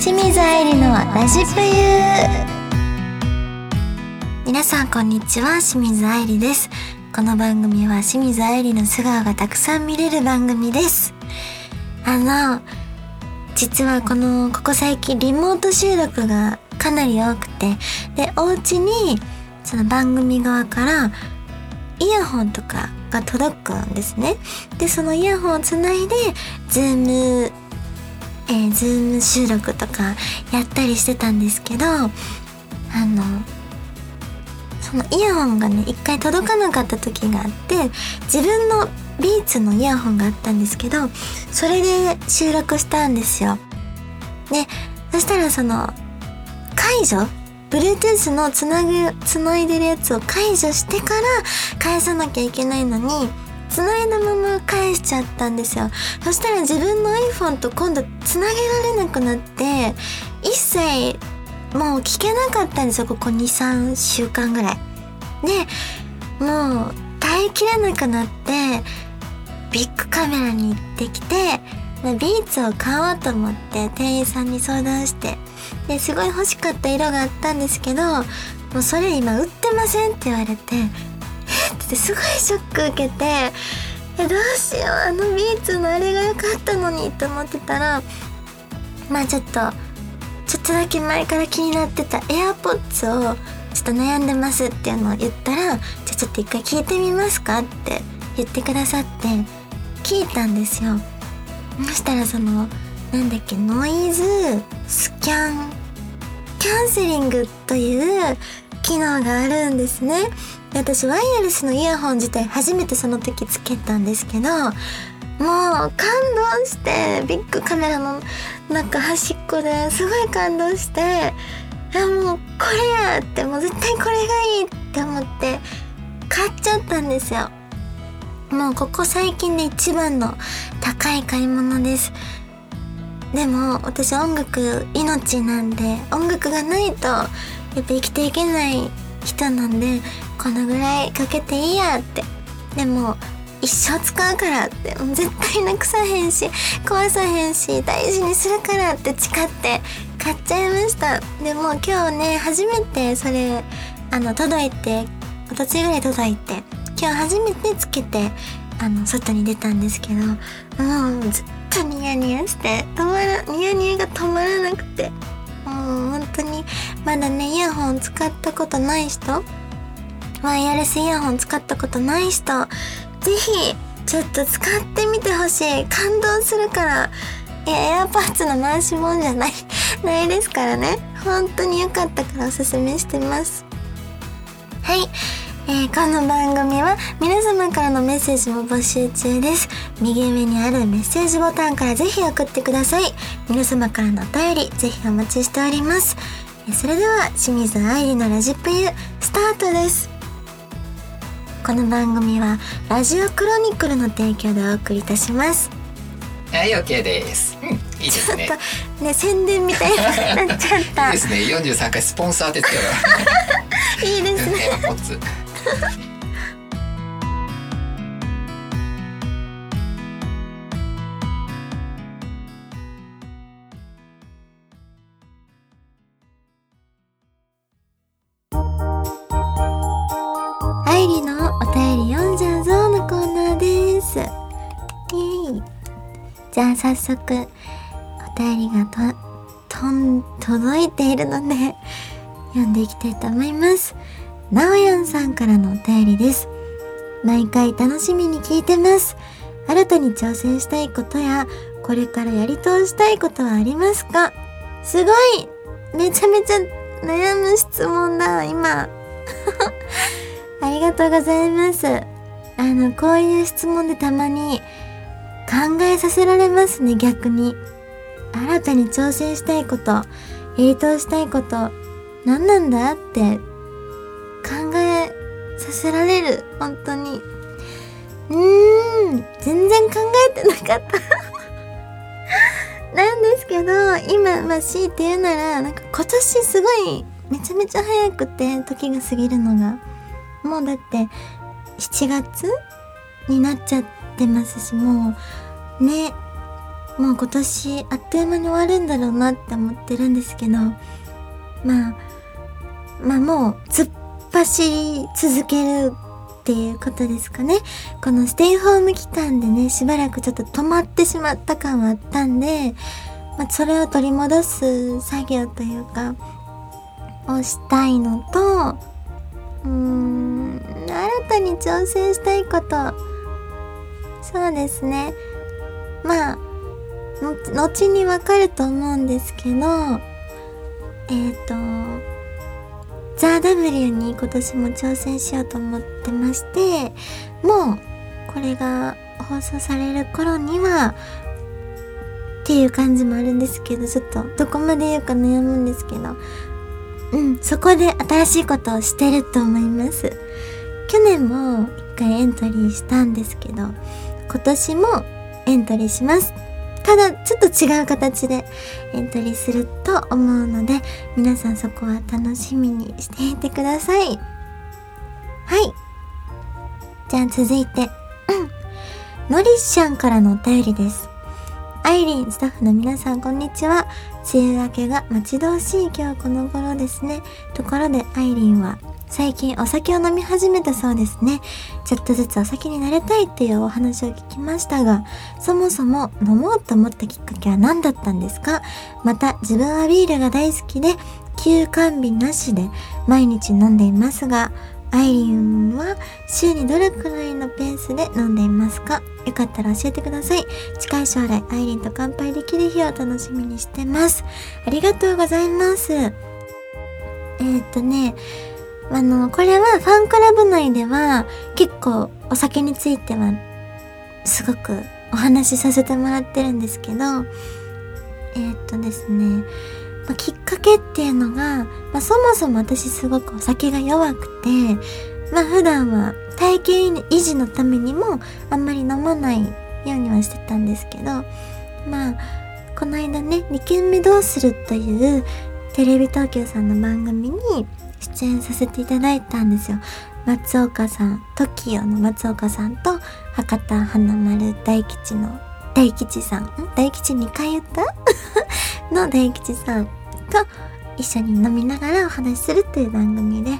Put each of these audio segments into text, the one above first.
清水愛理のラジプユ皆さんこんにちは。清水愛理です。この番組は清水愛理の素顔がたくさん見れる番組です。あの実はこのここ最近リモート収録がかなり多くてでお家にその番組側からイヤホンとかが届くんですね。でそのイヤホンをつないでズームえー、ズーム収録とかやったりしてたんですけどあのそのイヤホンがね一回届かなかった時があって自分の Beats のイヤホンがあったんですけどそれで収録したんですよ。でそしたらその解除？Bluetooth のつなぐつないでるやつを解除してから返さなきゃいけないのに繋いだまま返しちゃったんですよ。そしたら自分の iPhone と今度繋げられなくなって一切もう聞けなかったんですよここ23週間ぐらい。でもう耐えきれなくなってビッグカメラに行ってきてビーツを買おうと思って店員さんに相談してですごい欲しかった色があったんですけどもうそれ今売ってませんって言われてってすごいショック受けてえどうしようあのビーツのあれが良かったのにって思ってたらまあちょっとちょっとだけ前から気になってた AirPods をちょっと悩んでますっていうのを言ったらじゃあちょっと一回聞いてみますかって言ってくださって聞いたんですよ。そしたらそのなんだっけノイズスキャンキャンセリングという機能があるんですね。私ワイヤレスのイヤホン自体初めてその時つけたんですけどもう感動してビッグカメラの中端っこですごい感動してあもうこれやってもう絶対これがいいって思って買っちゃったんですよ。もうここ最近で一番の高い買い物です。でも私音楽命なんで音楽がないとやっぱ生きていけない人なんでこのぐらいかけていいやって。でも一生使うからって。絶対なくさへんし壊さへんし大事にするからって誓って買っちゃいました。でも今日ね初めてそれあの届いておとついぐらい届いて今日初めてつけてあの外に出たんですけどもうずっとニヤニヤして止まらニヤニヤが止まらなくてもう本当にまだねイヤホン使ったことない人？ワイヤレスイヤホン使ったことない人？ぜひちょっと使ってみてほしい。感動するから。いやエアパーツの回しもんじゃない。ないですからね。本当に良かったからおすすめしてます。はい、えー、この番組は皆様からのメッセージも募集中です。右上にあるメッセージボタンからぜひ送ってください。皆様からのお便りぜひお待ちしております。それでは清水愛理のラジプユスタートです。この番組はラジオクロニクルの提供でお送りいたします。はい OK です。うんいいですね。ね宣伝みたいになっちゃった。いいですね。43回スポンサーですから いいですね じゃあ早速お便りがと、とん、届いているので読んでいきたいと思います。なおやんさんからのお便りです。毎回楽しみに聞いてます。新たに挑戦したいことや、これからやり通したいことはありますか？すごいめちゃめちゃ悩む質問だ、今。ありがとうございます。あの、こういう質問でたまに考えさせられますね、逆に。新たに挑戦したいこと、やり通したいこと、何なんだって考えさせられる、本当に。うーん、全然考えてなかった なんですけど、今、まあ、強いて言うなら、なんか今年すごい、めちゃめちゃ早くて、時が過ぎるのが。もうだって、7月になっちゃってますし、もう、ねもう今年あっという間に終わるんだろうなって思ってるんですけど、まあ、まあもう突っ走り続けるっていうことですかね。このステイホーム期間でね、しばらくちょっと止まってしまった感はあったんで、まあ、それを取り戻す作業というか、をしたいのと、うーん、新たに挑戦したいこと、そうですね。まあ、後にわかると思うんですけど、えっ、ー、と、ザ・ W に今年も挑戦しようと思ってまして、もうこれが放送される頃には、っていう感じもあるんですけど、ちょっとどこまで言うか悩むんですけど、うん、そこで新しいことをしてると思います。去年も一回エントリーしたんですけど、今年もエントリーします。ただ、ちょっと違う形でエントリーすると思うので、皆さんそこは楽しみにしていてください。はい。じゃあ続いて、うん。のりっしゃんからのお便りです。アイリン、スタッフの皆さん、こんにちは。梅雨明けが待ち遠しい今日この頃ですね。ところで、アイリンは最近お酒を飲み始めたそうですね。ちょっとずつお酒になれたいっていうお話を聞きましたが、そもそも飲もうと思ったきっかけは何だったんですか？また自分はビールが大好きで、休館日なしで毎日飲んでいますが、アイリンは週にどれくらいのペースで飲んでいますか？よかったら教えてください。近い将来、アイリンと乾杯できる日を楽しみにしてます。ありがとうございます。えー、っとね、あの、これはファンクラブ内では結構お酒についてはすごくお話しさせてもらってるんですけど、えー、っとですね、まあ、きっかけっていうのが、まあ、そもそも私すごくお酒が弱くて、まあ普段は体型維持のためにもあんまり飲まないようにはしてたんですけど、まあ、この間ね、2軒目どうするというテレビ東京さんの番組に出演させていただいたんですよ。松岡さん、TOKIO の松岡さんと、博多華丸大吉の大吉さん、ん？大吉2回言った？の大吉さんと一緒に飲みながらお話しするっていう番組で、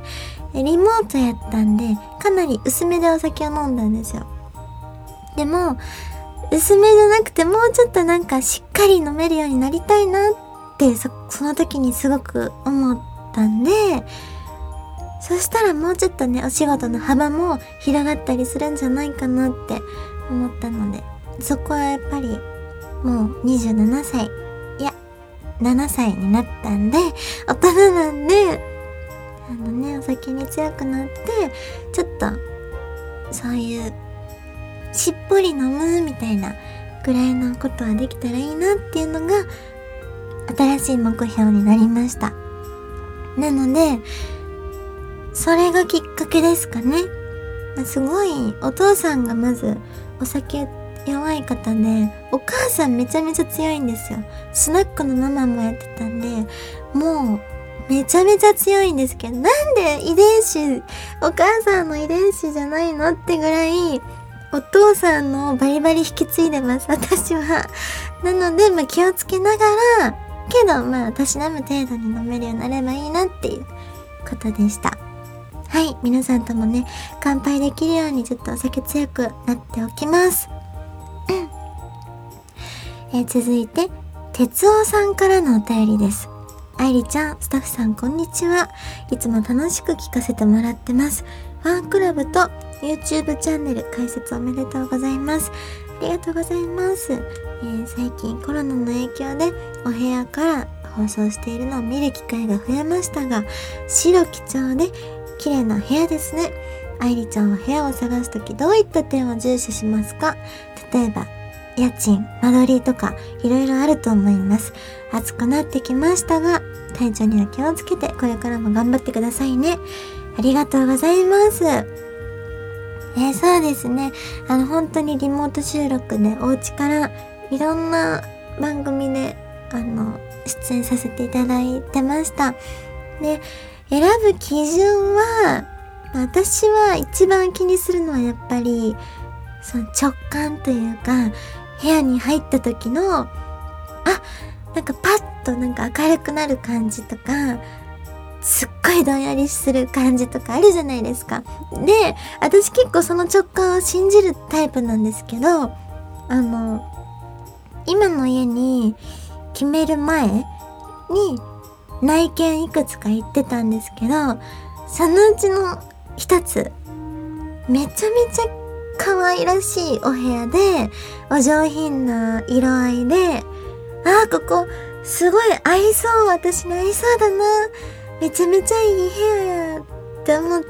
リモートやったんで、かなり薄めでお酒を飲んだんですよ。でも、薄めじゃなくてもうちょっとなんかしっかり飲めるようになりたいなってそ、その時にすごく思ったんで、そしたらもうちょっとね、お仕事の幅も広がったりするんじゃないかなって思ったので、そこはやっぱりもう27歳、いや、7歳になったんで、大人なんで、あのね、お酒に強くなって、ちょっと、そういう、しっぽり飲むみたいなぐらいのことはできたらいいなっていうのが、新しい目標になりました。なので、それがきっかけですかね。すごい、お父さんがまずお酒弱い方で、お母さんめちゃめちゃ強いんですよ。スナックのママもやってたんで、もう、めちゃめちゃ強いんですけど、なんで遺伝子、お母さんの遺伝子じゃないのってぐらい、お父さんのバリバリ引き継いでます、私は。なので、まあ、気をつけながら、けど、まあ、たしなむ程度に飲めるようになればいいなっていうことでした。はい、皆さんともね、乾杯できるようにちょっとお酒強くなっておきます。え、続いて、哲夫さんからのお便りです。愛理ちゃん、スタッフさんこんにちは。いつも楽しく聞かせてもらってます。ファンクラブと YouTube チャンネル開設おめでとうございます。ありがとうございます。えー、最近コロナの影響でお部屋から放送しているのを見る機会が増えましたが、白基調で綺麗な部屋ですね。愛理ちゃんは部屋を探すときどういった点を重視しますか？例えば、家賃、間取りとか、いろいろあると思います。暑くなってきましたが、体調には気をつけて、これからも頑張ってくださいね。ありがとうございます。えー、そうですね。あの、本当にリモート収録でお家からいろんな番組で、あの、出演させていただいてました。で、選ぶ基準は、私は一番気にするのはやっぱり、その直感というか、部屋に入った時の、あ、なんかパッとなんか明るくなる感じとか、すっごいどんやりする感じとかあるじゃないですか。で、私結構その直感を信じるタイプなんですけど、あの、今の家に決める前に内見いくつか行ってたんですけど、そのうちの一つ、めちゃめちゃ可愛らしいお部屋で、お上品な色合いで、ああ、ここ、すごい合いそう、私に合いそうだな、めちゃめちゃいい部屋や、って思って、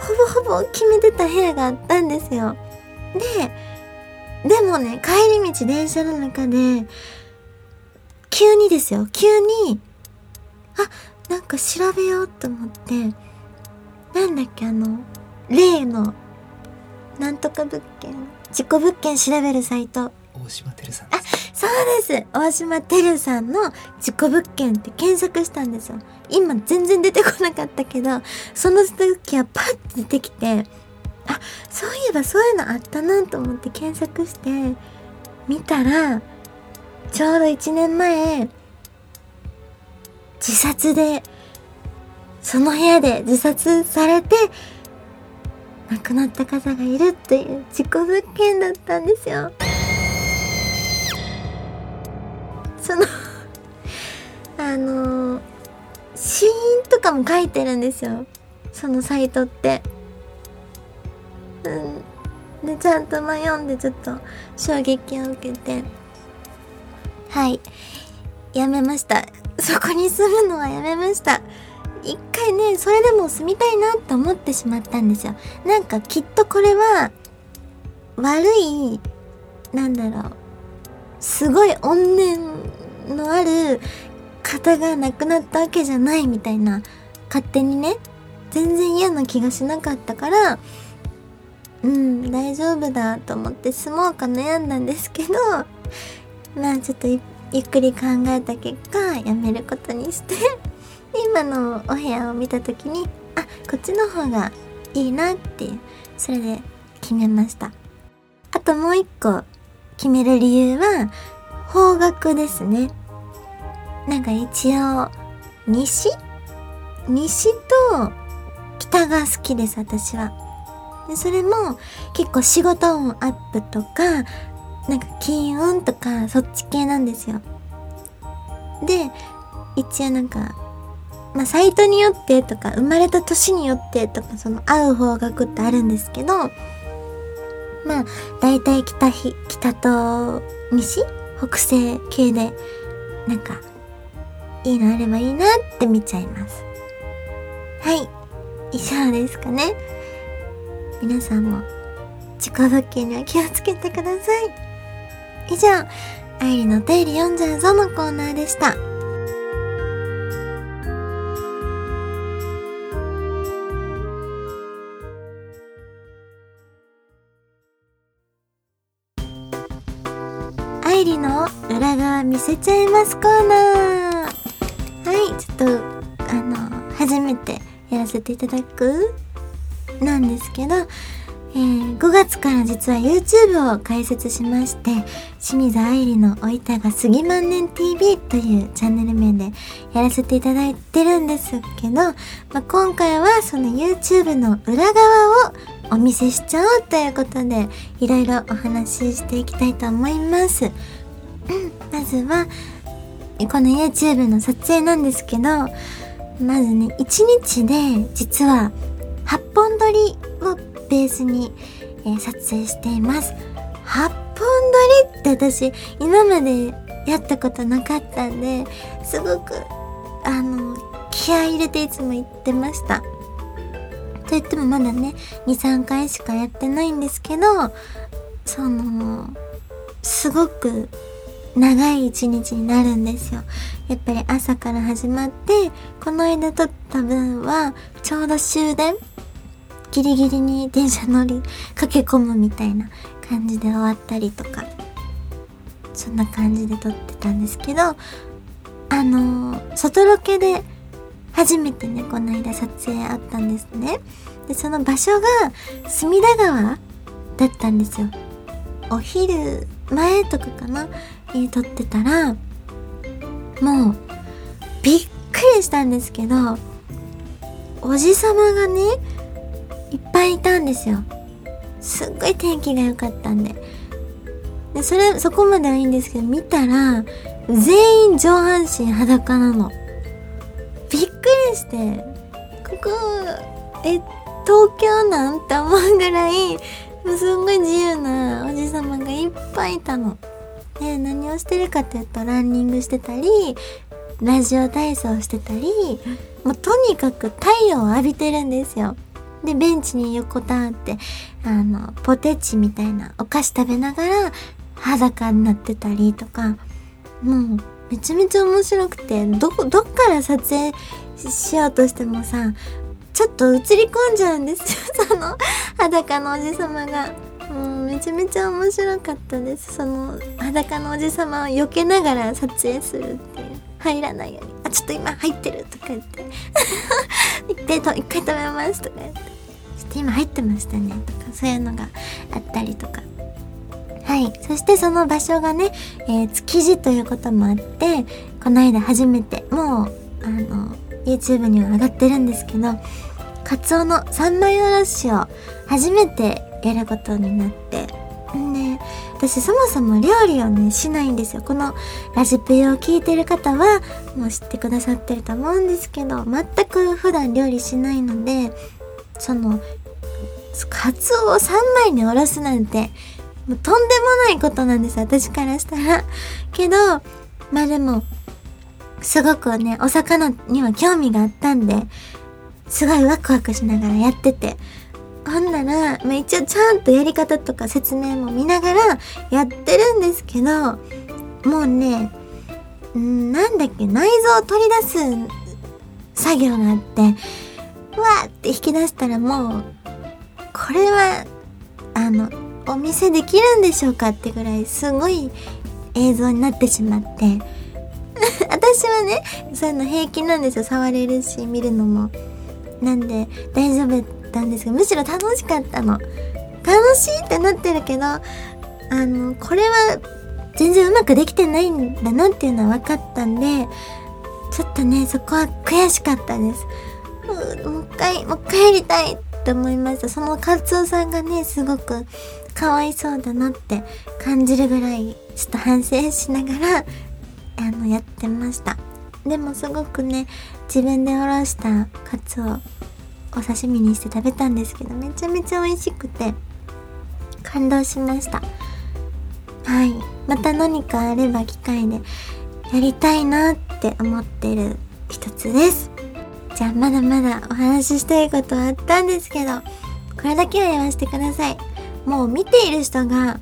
ほぼほぼ決めてた部屋があったんですよ。で、でもね、帰り道電車の中で、急にですよ、急に、あ、なんか調べようと思って、なんだっけ、あの、例の、なんとか物件、自己物件調べるサイト。大島てるさんあ、そうです。大島てるさんの自己物件って検索したんですよ。今全然出てこなかったけど、その時はパッて出てきて、あ、そういえばそういうのあったなと思って検索して、見たら、ちょうど1年前、自殺で、その部屋で自殺されて、亡くなった方がいるっていう自己物件だったんですよ。その あの死因とかも書いてるんですよ。そのサイトって。うん。で、ちゃんと読んでちょっと衝撃を受けて。はい。やめました。そこに住むのはやめました。一回ね、それでも住みたいなって思ってしまったんですよ。なんかきっとこれは、悪い、なんだろう、すごい怨念のある方が亡くなったわけじゃないみたいな、勝手にね、全然嫌な気がしなかったから、うん、大丈夫だと思って住もうか悩んだんですけど、まあちょっとゆっくり考えた結果、やめることにして 今のお部屋を見た時に、あ、こっちの方がいいなっていう、それで決めました。あともう一個決める理由は、方角ですね。なんか一応、西？西と北が好きです、私は。でそれも結構仕事運アップとか、なんか金運とかそっち系なんですよ。で、一応なんか、まあサイトによってとか、生まれた年によってとか、その合う方角ってあるんですけど、まあ、大体北ひ、北と西北西系で、なんか、いいのあればいいなって見ちゃいます。はい。以上ですかね。皆さんも、自己物件には気をつけてください。以上、愛理の手入り読んじゃうぞのコーナーでした。愛理の裏側見せちゃいますコーナー。はい、ちょっと、あの、初めてやらせていただくなんですけど、えー、5月から実は YouTube を開設しまして、清水愛理のおいたが杉万年 TV というチャンネル名でやらせていただいてるんですけど、まあ、今回はその YouTube の裏側をお見せしちゃおうということで、いろいろお話ししていきたいと思います。まずは、この YouTube の撮影なんですけど、まずね、1日で実は8本撮りをベースに、えー、撮影しています。8本撮りって私今までやったことなかったんで、すごく、あの、気合入れていつも言ってました。と言ってもまだね、2、3回しかやってないんですけど、その、すごく長い一日になるんですよ。やっぱり朝から始まって、この間撮った分は、ちょうど終電ギリギリに電車乗り、駆け込むみたいな感じで終わったりとか、そんな感じで撮ってたんですけど、あのー、外ロケで初めてね、この間撮影あったんですね。で、その場所が隅田川だったんですよ。お昼前とかかな、えー、撮ってたらもうびっくりしたんですけどおじさまがねいっぱいいたんですよすっごい天気が良かったんででそれそこまではいいんですけど見たら全員上半身裸なのびっくりしてここえ東京なんて思うぐらいすんごい自由なおじさまがいっぱいいたの。で何をしてるかっていうとランニングしてたりラジオ体操してたりもうとにかく太陽を浴びてるんですよ。でベンチに横たわってあのポテチみたいなお菓子食べながら裸になってたりとかもうめちゃめちゃ面白くてどどっから撮影しようとしてもさちょっと映り込んじゃうんですよ。その裸のおじさまが。もうめちゃめちゃ面白かったです。その裸のおじさまを避けながら撮影するっていう。入らないように「あちょっと今入ってる」とか言って「一回と一回止めます」とか言って「っと今入ってましたね」とかそういうのがあったりとか。はい。そしてその場所がね、えー、築地ということもあってこの間初めてもうあの YouTube には上がってるんですけどカツオの三枚おろしを初めてやることになって。ね私そもそも料理をねしないんですよ。このラジプヨを聞いてる方はもう知ってくださってると思うんですけど全く普段料理しないのでそのカツオを3枚におろすなんてもうとんでもないことなんです私からしたら。けどまあでもすごくね、お魚には興味があったんで、すごいワクワクしながらやってて、ほんなら、まあ、一応ちゃんとやり方とか説明も見ながらやってるんですけど、もうね、んなんだっけ、内臓を取り出す作業があって、わーって引き出したらもう、これは、あの、お見せできるんでしょうかってぐらいすごい映像になってしまって、私はねそういうの平気なんですよ。触れるし見るのも。なんで大丈夫だったんですけどむしろ楽しかったの。楽しいってなってるけどあのこれは全然うまくできてないんだなっていうのは分かったんでちょっとねそこは悔しかったです。もう一回もう一回やりたい。って思いました。そのカツオさんがねすごくかわいそうだなって感じるぐらいちょっと反省しながらあのやってました。でもすごくね自分でおろしたカツをお刺身にして食べたんですけどめちゃめちゃ美味しくて感動しました。はい。また何かあれば機会でやりたいなって思ってる一つです。ゃあまだまだお話ししたいことはあったんですけどこれだけは言わせてください。もう見ている人が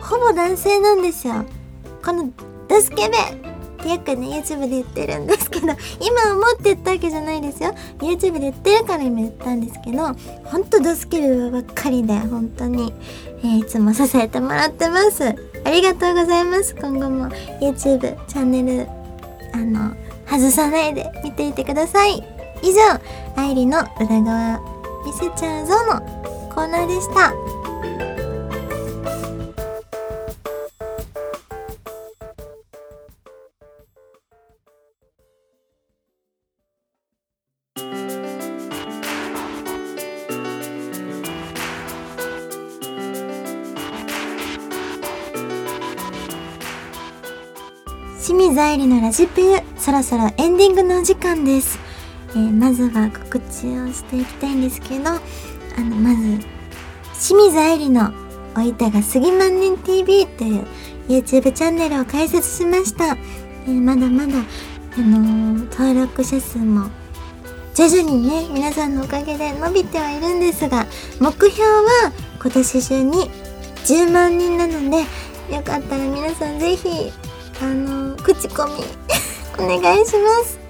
ほぼ男性なんですよ。このドスケベってよくね YouTube で言ってるんですけど今思って言ったわけじゃないですよ。YouTube で言ってるから今言ったんですけどほんとドスケルばっかりで本当に、えー、いつも支えてもらってます。ありがとうございます。今後も YouTube チャンネルあの外さないで見ていてください。以上愛理の裏側見せちゃうぞのコーナーでした。清水愛理のラジプユそろそろエンディングのお時間です、えー、まずは告知をしていきたいんですけどあのまず清水愛理のおいたが杉万年 TV という YouTube チャンネルを開設しました、えー、まだまだあのー、登録者数も徐々にね皆さんのおかげで伸びてはいるんですが目標は今年中に10万人なのでよかったら皆さんぜひあの口コミ お願いします。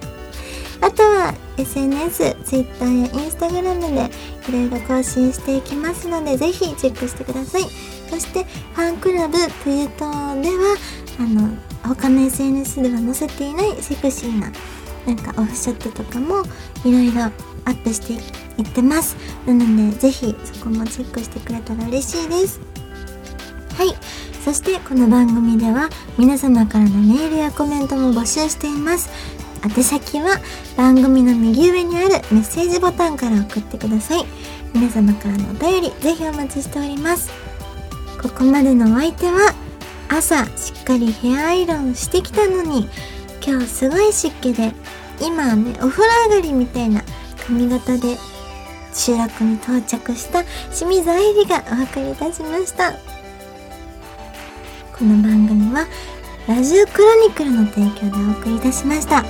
あとは SNS、Twitter や Instagram でいろいろ更新していきますのでぜひチェックしてください。そしてファンクラブプユトではあの他の SNS では載せていないセクシーななんかオフショットとかもいろいろアップしていってます。なのでぜひそこもチェックしてくれたら嬉しいです。はい。そしてこの番組では皆様からのメールやコメントも募集しています。宛先は番組の右上にあるメッセージボタンから送ってください。皆様からのお便りぜひお待ちしております。ここまでのお相手は朝しっかりヘアアイロンしてきたのに今日すごい湿気で今はねお風呂上がりみたいな髪型で収録に到着した清水愛理がお送りいたしました。この番組はラジオクロニクルの提供でお送りいたしました。